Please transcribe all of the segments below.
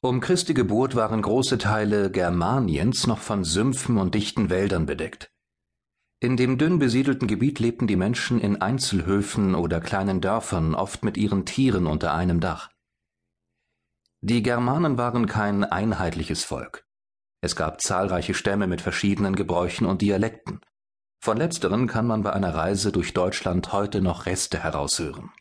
Um Christi Geburt waren große Teile Germaniens noch von Sümpfen und dichten Wäldern bedeckt. In dem dünn besiedelten Gebiet lebten die Menschen in Einzelhöfen oder kleinen Dörfern, oft mit ihren Tieren unter einem Dach. Die Germanen waren kein einheitliches Volk. Es gab zahlreiche Stämme mit verschiedenen Gebräuchen und Dialekten. Von letzteren kann man bei einer Reise durch Deutschland heute noch Reste heraushören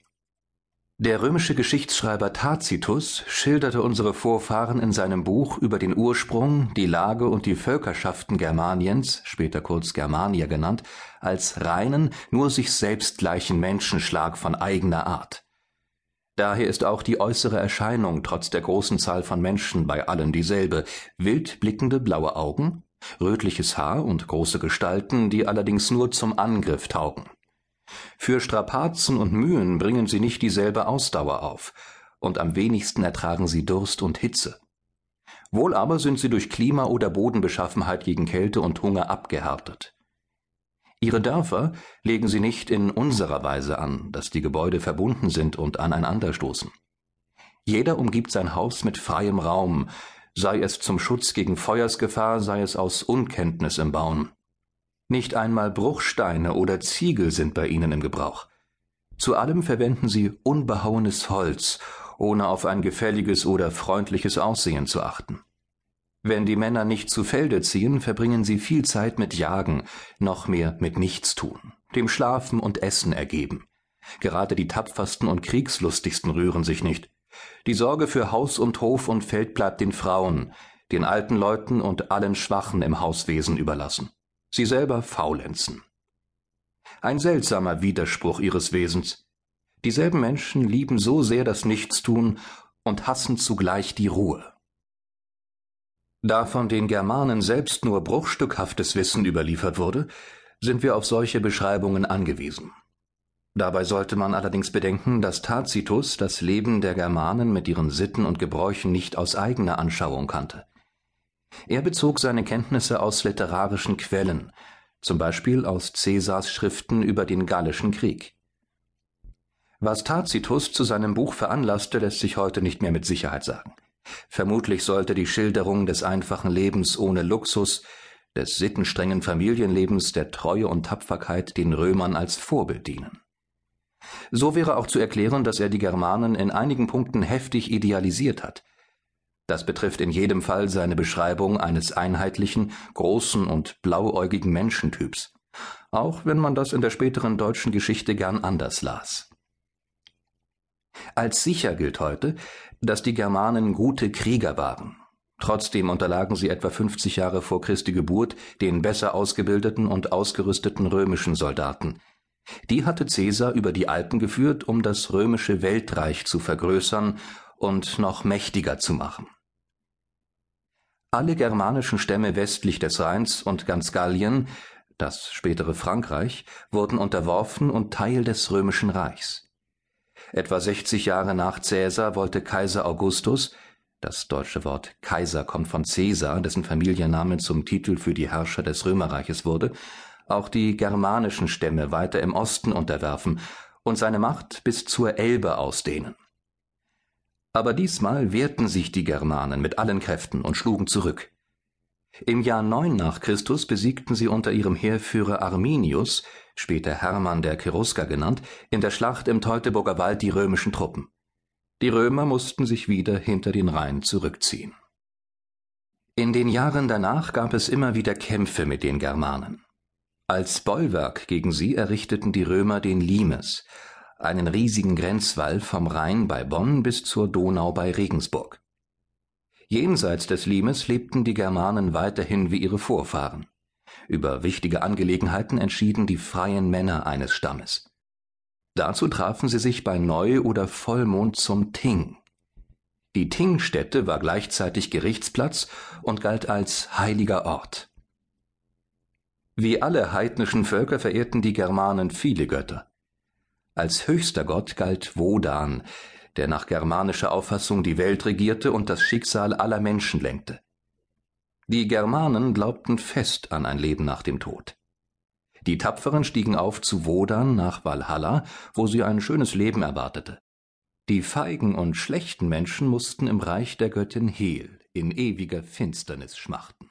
der römische Geschichtsschreiber Tacitus schilderte unsere Vorfahren in seinem Buch über den Ursprung, die Lage und die Völkerschaften Germaniens (später kurz Germanier genannt) als reinen, nur sich selbst gleichen Menschenschlag von eigener Art. Daher ist auch die äußere Erscheinung trotz der großen Zahl von Menschen bei allen dieselbe: wild blickende blaue Augen, rötliches Haar und große Gestalten, die allerdings nur zum Angriff taugen für Strapazen und Mühen bringen sie nicht dieselbe Ausdauer auf, und am wenigsten ertragen sie Durst und Hitze. Wohl aber sind sie durch Klima oder Bodenbeschaffenheit gegen Kälte und Hunger abgehärtet. Ihre Dörfer legen sie nicht in unserer Weise an, dass die Gebäude verbunden sind und aneinanderstoßen. Jeder umgibt sein Haus mit freiem Raum, sei es zum Schutz gegen Feuersgefahr, sei es aus Unkenntnis im Bauen. Nicht einmal Bruchsteine oder Ziegel sind bei ihnen im Gebrauch. Zu allem verwenden sie unbehauenes Holz, ohne auf ein gefälliges oder freundliches Aussehen zu achten. Wenn die Männer nicht zu Felde ziehen, verbringen sie viel Zeit mit Jagen, noch mehr mit Nichtstun, dem Schlafen und Essen ergeben. Gerade die tapfersten und kriegslustigsten rühren sich nicht. Die Sorge für Haus und Hof und Feld bleibt den Frauen, den alten Leuten und allen Schwachen im Hauswesen überlassen sie selber faulenzen. Ein seltsamer Widerspruch ihres Wesens. Dieselben Menschen lieben so sehr das Nichtstun und hassen zugleich die Ruhe. Da von den Germanen selbst nur bruchstückhaftes Wissen überliefert wurde, sind wir auf solche Beschreibungen angewiesen. Dabei sollte man allerdings bedenken, dass Tacitus das Leben der Germanen mit ihren Sitten und Gebräuchen nicht aus eigener Anschauung kannte. Er bezog seine Kenntnisse aus literarischen Quellen, zum Beispiel aus Caesars Schriften über den Gallischen Krieg. Was Tacitus zu seinem Buch veranlasste, lässt sich heute nicht mehr mit Sicherheit sagen. Vermutlich sollte die Schilderung des einfachen Lebens ohne Luxus, des sittenstrengen Familienlebens, der Treue und Tapferkeit den Römern als Vorbild dienen. So wäre auch zu erklären, dass er die Germanen in einigen Punkten heftig idealisiert hat – das betrifft in jedem Fall seine Beschreibung eines einheitlichen, großen und blauäugigen Menschentyps, auch wenn man das in der späteren deutschen Geschichte gern anders las. Als sicher gilt heute, dass die Germanen gute Krieger waren. Trotzdem unterlagen sie etwa 50 Jahre vor Christi Geburt den besser ausgebildeten und ausgerüsteten römischen Soldaten. Die hatte Caesar über die Alpen geführt, um das römische Weltreich zu vergrößern und noch mächtiger zu machen. Alle germanischen Stämme westlich des Rheins und ganz Gallien, das spätere Frankreich, wurden unterworfen und Teil des römischen Reichs. Etwa 60 Jahre nach Caesar wollte Kaiser Augustus das deutsche Wort Kaiser kommt von Caesar, dessen Familienname zum Titel für die Herrscher des Römerreiches wurde, auch die germanischen Stämme weiter im Osten unterwerfen und seine Macht bis zur Elbe ausdehnen aber diesmal wehrten sich die Germanen mit allen Kräften und schlugen zurück. Im Jahr 9 nach Christus besiegten sie unter ihrem Heerführer Arminius, später Hermann der Cherusker genannt, in der Schlacht im Teutoburger Wald die römischen Truppen. Die Römer mussten sich wieder hinter den Rhein zurückziehen. In den Jahren danach gab es immer wieder Kämpfe mit den Germanen. Als Bollwerk gegen sie errichteten die Römer den Limes, einen riesigen Grenzwall vom Rhein bei Bonn bis zur Donau bei Regensburg. Jenseits des Limes lebten die Germanen weiterhin wie ihre Vorfahren. Über wichtige Angelegenheiten entschieden die freien Männer eines Stammes. Dazu trafen sie sich bei Neu- oder Vollmond zum Ting. Die Tingstätte war gleichzeitig Gerichtsplatz und galt als heiliger Ort. Wie alle heidnischen Völker verehrten die Germanen viele Götter. Als höchster Gott galt Wodan, der nach germanischer Auffassung die Welt regierte und das Schicksal aller Menschen lenkte. Die Germanen glaubten fest an ein Leben nach dem Tod. Die Tapferen stiegen auf zu Wodan nach Valhalla, wo sie ein schönes Leben erwartete. Die feigen und schlechten Menschen mussten im Reich der Göttin Hel in ewiger Finsternis schmachten.